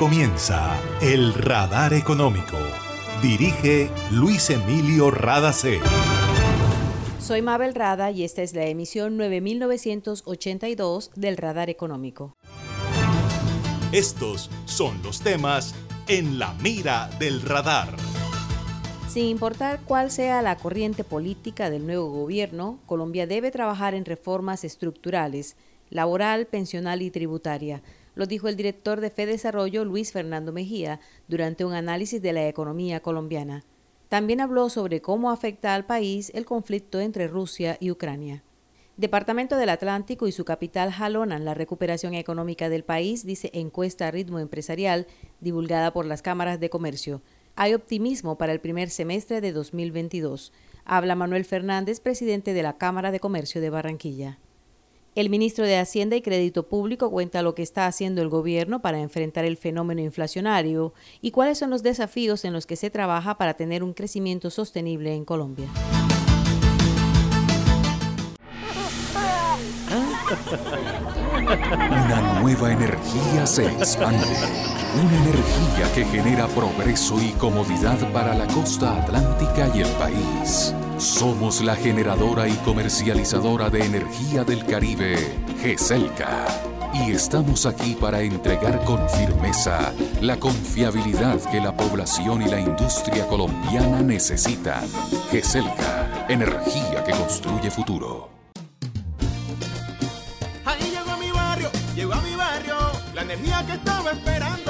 comienza El Radar Económico. Dirige Luis Emilio Radacé. Soy Mabel Rada y esta es la emisión 9982 del Radar Económico. Estos son los temas en la mira del radar. Sin importar cuál sea la corriente política del nuevo gobierno, Colombia debe trabajar en reformas estructurales, laboral, pensional y tributaria lo dijo el director de Desarrollo Luis Fernando Mejía durante un análisis de la economía colombiana. También habló sobre cómo afecta al país el conflicto entre Rusia y Ucrania. Departamento del Atlántico y su capital jalonan la recuperación económica del país, dice encuesta a ritmo empresarial divulgada por las cámaras de comercio. Hay optimismo para el primer semestre de 2022. Habla Manuel Fernández, presidente de la Cámara de Comercio de Barranquilla. El ministro de Hacienda y Crédito Público cuenta lo que está haciendo el gobierno para enfrentar el fenómeno inflacionario y cuáles son los desafíos en los que se trabaja para tener un crecimiento sostenible en Colombia. Una nueva energía se expande. Una energía que genera progreso y comodidad para la costa atlántica y el país. Somos la generadora y comercializadora de energía del Caribe, GESELCA. Y estamos aquí para entregar con firmeza la confiabilidad que la población y la industria colombiana necesitan. GESELCA, energía que construye futuro. Ahí llegó a mi barrio, llegó a mi barrio, la energía que estaba esperando,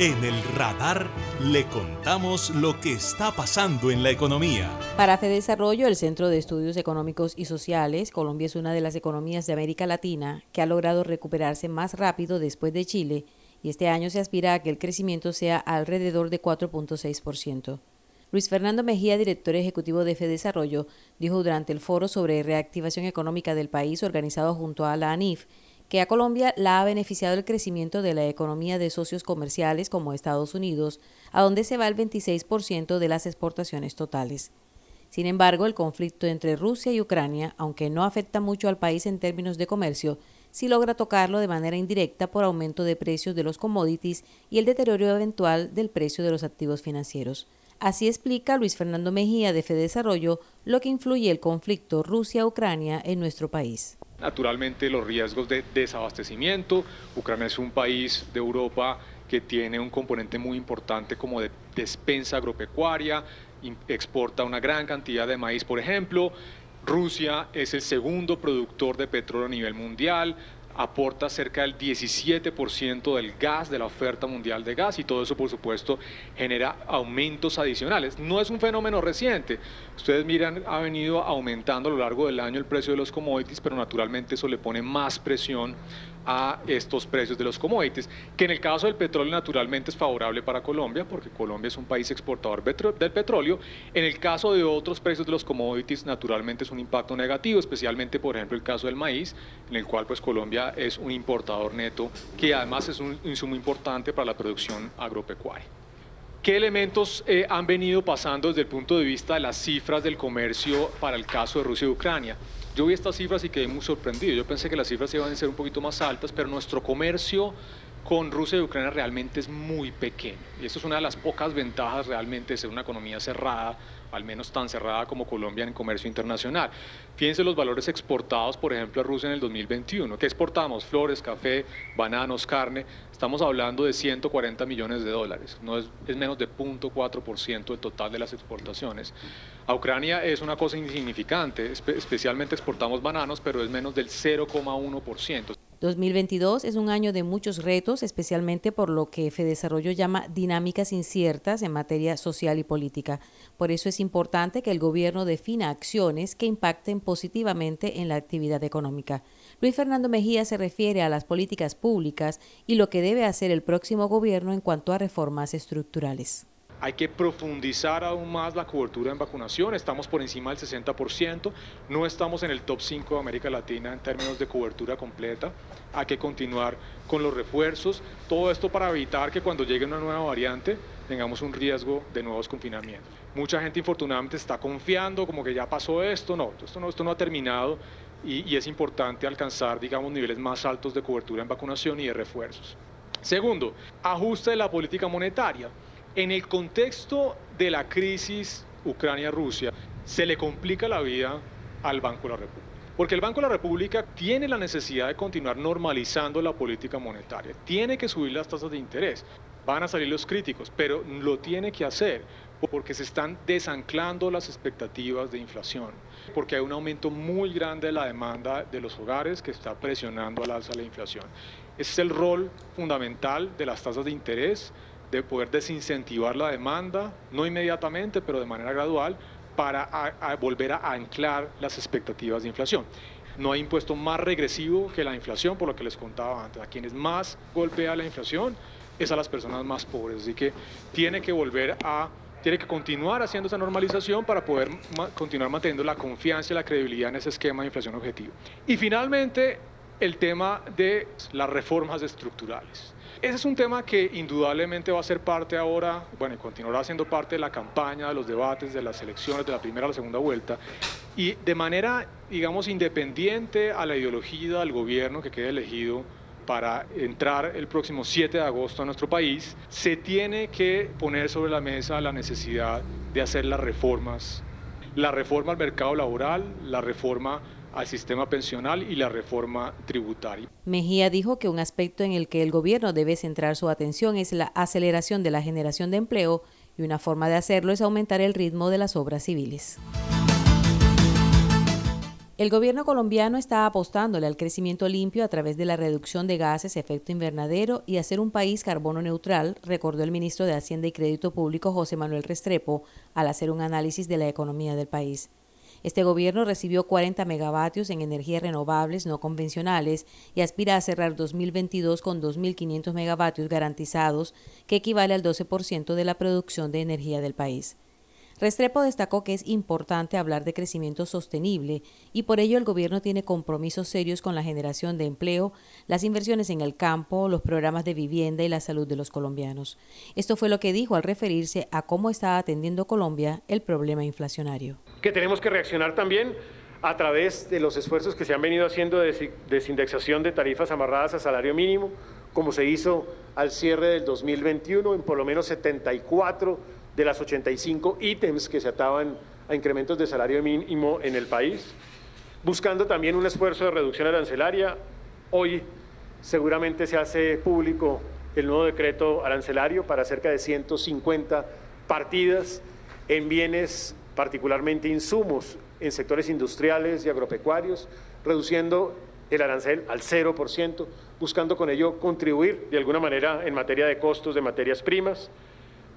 En el radar le contamos lo que está pasando en la economía. Para Desarrollo, el Centro de Estudios Económicos y Sociales, Colombia es una de las economías de América Latina que ha logrado recuperarse más rápido después de Chile y este año se aspira a que el crecimiento sea alrededor de 4.6%. Luis Fernando Mejía, director ejecutivo de Desarrollo, dijo durante el foro sobre reactivación económica del país organizado junto a la ANIF que a Colombia la ha beneficiado el crecimiento de la economía de socios comerciales como Estados Unidos, a donde se va el 26% de las exportaciones totales. Sin embargo, el conflicto entre Rusia y Ucrania, aunque no afecta mucho al país en términos de comercio, sí logra tocarlo de manera indirecta por aumento de precios de los commodities y el deterioro eventual del precio de los activos financieros. Así explica Luis Fernando Mejía de Desarrollo lo que influye el conflicto Rusia-Ucrania en nuestro país naturalmente los riesgos de desabastecimiento. Ucrania es un país de Europa que tiene un componente muy importante como de despensa agropecuaria, exporta una gran cantidad de maíz, por ejemplo. Rusia es el segundo productor de petróleo a nivel mundial, aporta cerca del 17% del gas, de la oferta mundial de gas, y todo eso, por supuesto, genera aumentos adicionales. No es un fenómeno reciente. Ustedes miran, ha venido aumentando a lo largo del año el precio de los commodities, pero naturalmente eso le pone más presión a estos precios de los commodities, que en el caso del petróleo naturalmente es favorable para Colombia, porque Colombia es un país exportador del petróleo. En el caso de otros precios de los commodities, naturalmente es un impacto negativo, especialmente, por ejemplo, el caso del maíz, en el cual pues Colombia es un importador neto, que además es un insumo importante para la producción agropecuaria. ¿Qué elementos eh, han venido pasando desde el punto de vista de las cifras del comercio para el caso de Rusia y Ucrania? Yo vi estas cifras y quedé muy sorprendido. Yo pensé que las cifras iban a ser un poquito más altas, pero nuestro comercio con Rusia y Ucrania realmente es muy pequeño. Y eso es una de las pocas ventajas realmente de ser una economía cerrada al menos tan cerrada como Colombia en comercio internacional. Fíjense los valores exportados, por ejemplo, a Rusia en el 2021. ¿Qué exportamos? Flores, café, bananos, carne. Estamos hablando de 140 millones de dólares. No es menos de 0.4% del total de las exportaciones. A Ucrania es una cosa insignificante, especialmente exportamos bananos, pero es menos del 0,1%. 2022 es un año de muchos retos, especialmente por lo que Fedesarrollo llama dinámicas inciertas en materia social y política. Por eso es importante que el gobierno defina acciones que impacten positivamente en la actividad económica. Luis Fernando Mejía se refiere a las políticas públicas y lo que debe hacer el próximo gobierno en cuanto a reformas estructurales. Hay que profundizar aún más la cobertura en vacunación, estamos por encima del 60%, no estamos en el top 5 de América Latina en términos de cobertura completa, hay que continuar con los refuerzos, todo esto para evitar que cuando llegue una nueva variante tengamos un riesgo de nuevos confinamientos. Mucha gente infortunadamente está confiando como que ya pasó esto, no, esto no, esto no ha terminado y, y es importante alcanzar, digamos, niveles más altos de cobertura en vacunación y de refuerzos. Segundo, ajuste de la política monetaria. En el contexto de la crisis Ucrania-Rusia, se le complica la vida al Banco de la República. Porque el Banco de la República tiene la necesidad de continuar normalizando la política monetaria, tiene que subir las tasas de interés. Van a salir los críticos, pero lo tiene que hacer porque se están desanclando las expectativas de inflación, porque hay un aumento muy grande de la demanda de los hogares que está presionando al alza la inflación. Ese es el rol fundamental de las tasas de interés de poder desincentivar la demanda, no inmediatamente, pero de manera gradual, para volver a anclar las expectativas de inflación. No hay impuesto más regresivo que la inflación, por lo que les contaba antes. A quienes más golpea la inflación es a las personas más pobres. Así que tiene que volver a, tiene que continuar haciendo esa normalización para poder continuar manteniendo la confianza y la credibilidad en ese esquema de inflación objetivo. Y finalmente, el tema de las reformas estructurales. Ese es un tema que indudablemente va a ser parte ahora, bueno, y continuará siendo parte de la campaña, de los debates, de las elecciones, de la primera a la segunda vuelta, y de manera, digamos, independiente a la ideología del gobierno que quede elegido para entrar el próximo 7 de agosto a nuestro país, se tiene que poner sobre la mesa la necesidad de hacer las reformas, la reforma al mercado laboral, la reforma al sistema pensional y la reforma tributaria. Mejía dijo que un aspecto en el que el gobierno debe centrar su atención es la aceleración de la generación de empleo y una forma de hacerlo es aumentar el ritmo de las obras civiles. El gobierno colombiano está apostándole al crecimiento limpio a través de la reducción de gases, efecto invernadero y hacer un país carbono neutral, recordó el ministro de Hacienda y Crédito Público José Manuel Restrepo al hacer un análisis de la economía del país. Este gobierno recibió 40 megavatios en energías renovables no convencionales y aspira a cerrar 2022 con 2.500 megavatios garantizados, que equivale al 12% de la producción de energía del país. Restrepo destacó que es importante hablar de crecimiento sostenible y por ello el gobierno tiene compromisos serios con la generación de empleo, las inversiones en el campo, los programas de vivienda y la salud de los colombianos. Esto fue lo que dijo al referirse a cómo está atendiendo Colombia el problema inflacionario. Que tenemos que reaccionar también a través de los esfuerzos que se han venido haciendo de desindexación de tarifas amarradas a salario mínimo, como se hizo al cierre del 2021 en por lo menos 74 de las 85 ítems que se ataban a incrementos de salario mínimo en el país, buscando también un esfuerzo de reducción arancelaria. Hoy seguramente se hace público el nuevo decreto arancelario para cerca de 150 partidas en bienes, particularmente insumos, en sectores industriales y agropecuarios, reduciendo el arancel al 0%, buscando con ello contribuir de alguna manera en materia de costos de materias primas.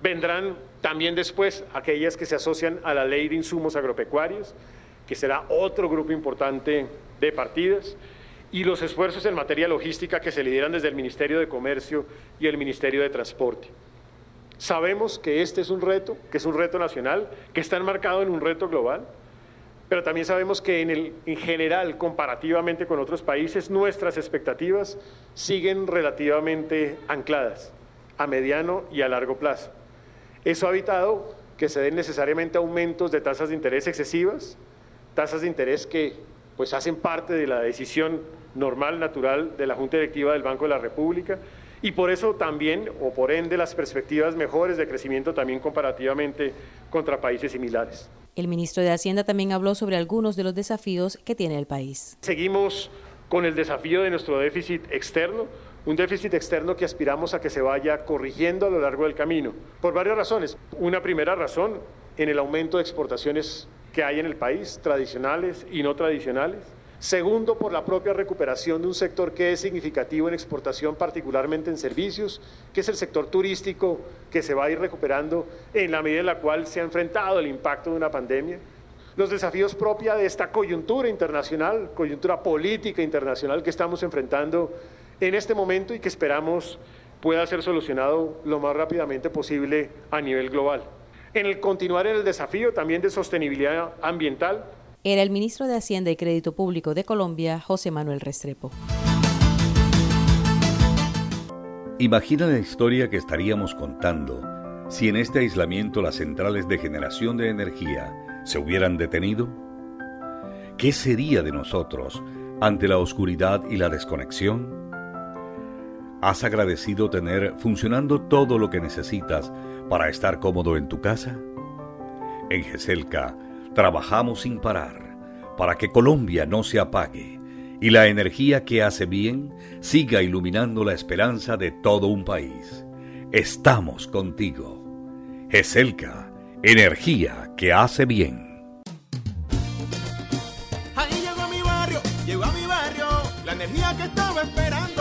Vendrán también después aquellas que se asocian a la ley de insumos agropecuarios, que será otro grupo importante de partidas, y los esfuerzos en materia logística que se lideran desde el Ministerio de Comercio y el Ministerio de Transporte. Sabemos que este es un reto, que es un reto nacional, que está enmarcado en un reto global, pero también sabemos que en, el, en general, comparativamente con otros países, nuestras expectativas siguen relativamente ancladas a mediano y a largo plazo. Eso ha evitado que se den necesariamente aumentos de tasas de interés excesivas, tasas de interés que pues hacen parte de la decisión normal, natural de la Junta Directiva del Banco de la República y por eso también, o por ende, las perspectivas mejores de crecimiento también comparativamente contra países similares. El ministro de Hacienda también habló sobre algunos de los desafíos que tiene el país. Seguimos con el desafío de nuestro déficit externo, un déficit externo que aspiramos a que se vaya corrigiendo a lo largo del camino, por varias razones. Una primera razón, en el aumento de exportaciones que hay en el país, tradicionales y no tradicionales. Segundo, por la propia recuperación de un sector que es significativo en exportación, particularmente en servicios, que es el sector turístico, que se va a ir recuperando en la medida en la cual se ha enfrentado el impacto de una pandemia. Los desafíos propios de esta coyuntura internacional, coyuntura política internacional que estamos enfrentando en este momento y que esperamos pueda ser solucionado lo más rápidamente posible a nivel global. En el continuar en el desafío también de sostenibilidad ambiental, era el ministro de Hacienda y Crédito Público de Colombia, José Manuel Restrepo. Imagina la historia que estaríamos contando si en este aislamiento las centrales de generación de energía se hubieran detenido. ¿Qué sería de nosotros ante la oscuridad y la desconexión? ¿Has agradecido tener funcionando todo lo que necesitas para estar cómodo en tu casa? En GESELCA, Trabajamos sin parar para que Colombia no se apague y la energía que hace bien siga iluminando la esperanza de todo un país. Estamos contigo. GESELCA, energía que hace bien. Ahí llegó a mi barrio, llegó a mi barrio, la energía que estaba esperando,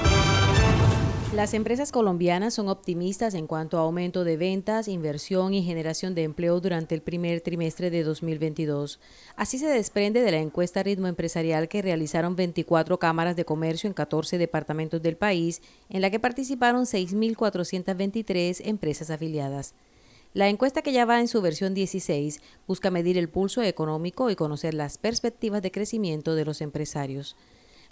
Las empresas colombianas son optimistas en cuanto a aumento de ventas, inversión y generación de empleo durante el primer trimestre de 2022. Así se desprende de la encuesta Ritmo Empresarial que realizaron 24 cámaras de comercio en 14 departamentos del país, en la que participaron 6.423 empresas afiliadas. La encuesta que ya va en su versión 16 busca medir el pulso económico y conocer las perspectivas de crecimiento de los empresarios.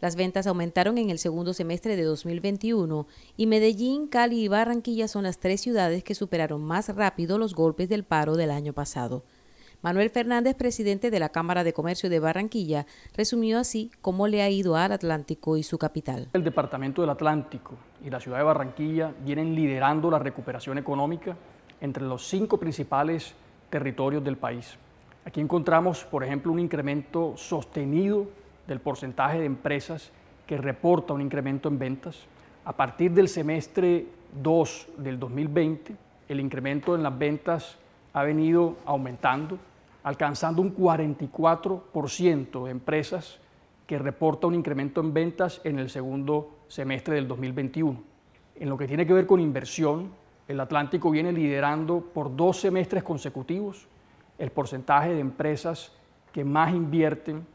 Las ventas aumentaron en el segundo semestre de 2021 y Medellín, Cali y Barranquilla son las tres ciudades que superaron más rápido los golpes del paro del año pasado. Manuel Fernández, presidente de la Cámara de Comercio de Barranquilla, resumió así cómo le ha ido al Atlántico y su capital. El Departamento del Atlántico y la ciudad de Barranquilla vienen liderando la recuperación económica entre los cinco principales territorios del país. Aquí encontramos, por ejemplo, un incremento sostenido del porcentaje de empresas que reporta un incremento en ventas. A partir del semestre 2 del 2020, el incremento en las ventas ha venido aumentando, alcanzando un 44% de empresas que reporta un incremento en ventas en el segundo semestre del 2021. En lo que tiene que ver con inversión, el Atlántico viene liderando por dos semestres consecutivos el porcentaje de empresas que más invierten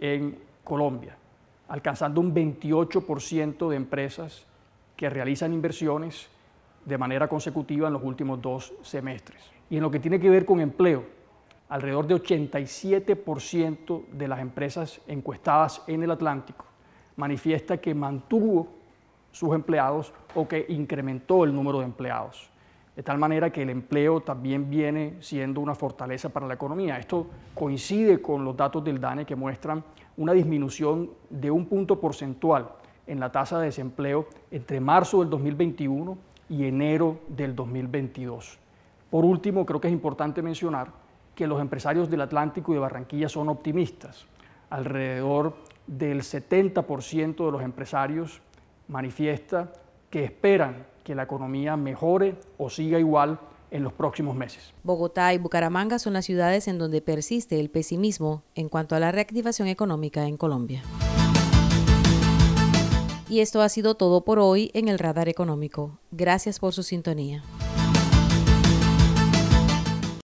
en Colombia, alcanzando un 28% de empresas que realizan inversiones de manera consecutiva en los últimos dos semestres. Y en lo que tiene que ver con empleo, alrededor de 87% de las empresas encuestadas en el Atlántico manifiesta que mantuvo sus empleados o que incrementó el número de empleados. De tal manera que el empleo también viene siendo una fortaleza para la economía. Esto coincide con los datos del DANE que muestran una disminución de un punto porcentual en la tasa de desempleo entre marzo del 2021 y enero del 2022. Por último, creo que es importante mencionar que los empresarios del Atlántico y de Barranquilla son optimistas. Alrededor del 70% de los empresarios manifiesta que esperan que la economía mejore o siga igual en los próximos meses. Bogotá y Bucaramanga son las ciudades en donde persiste el pesimismo en cuanto a la reactivación económica en Colombia. Y esto ha sido todo por hoy en el Radar Económico. Gracias por su sintonía.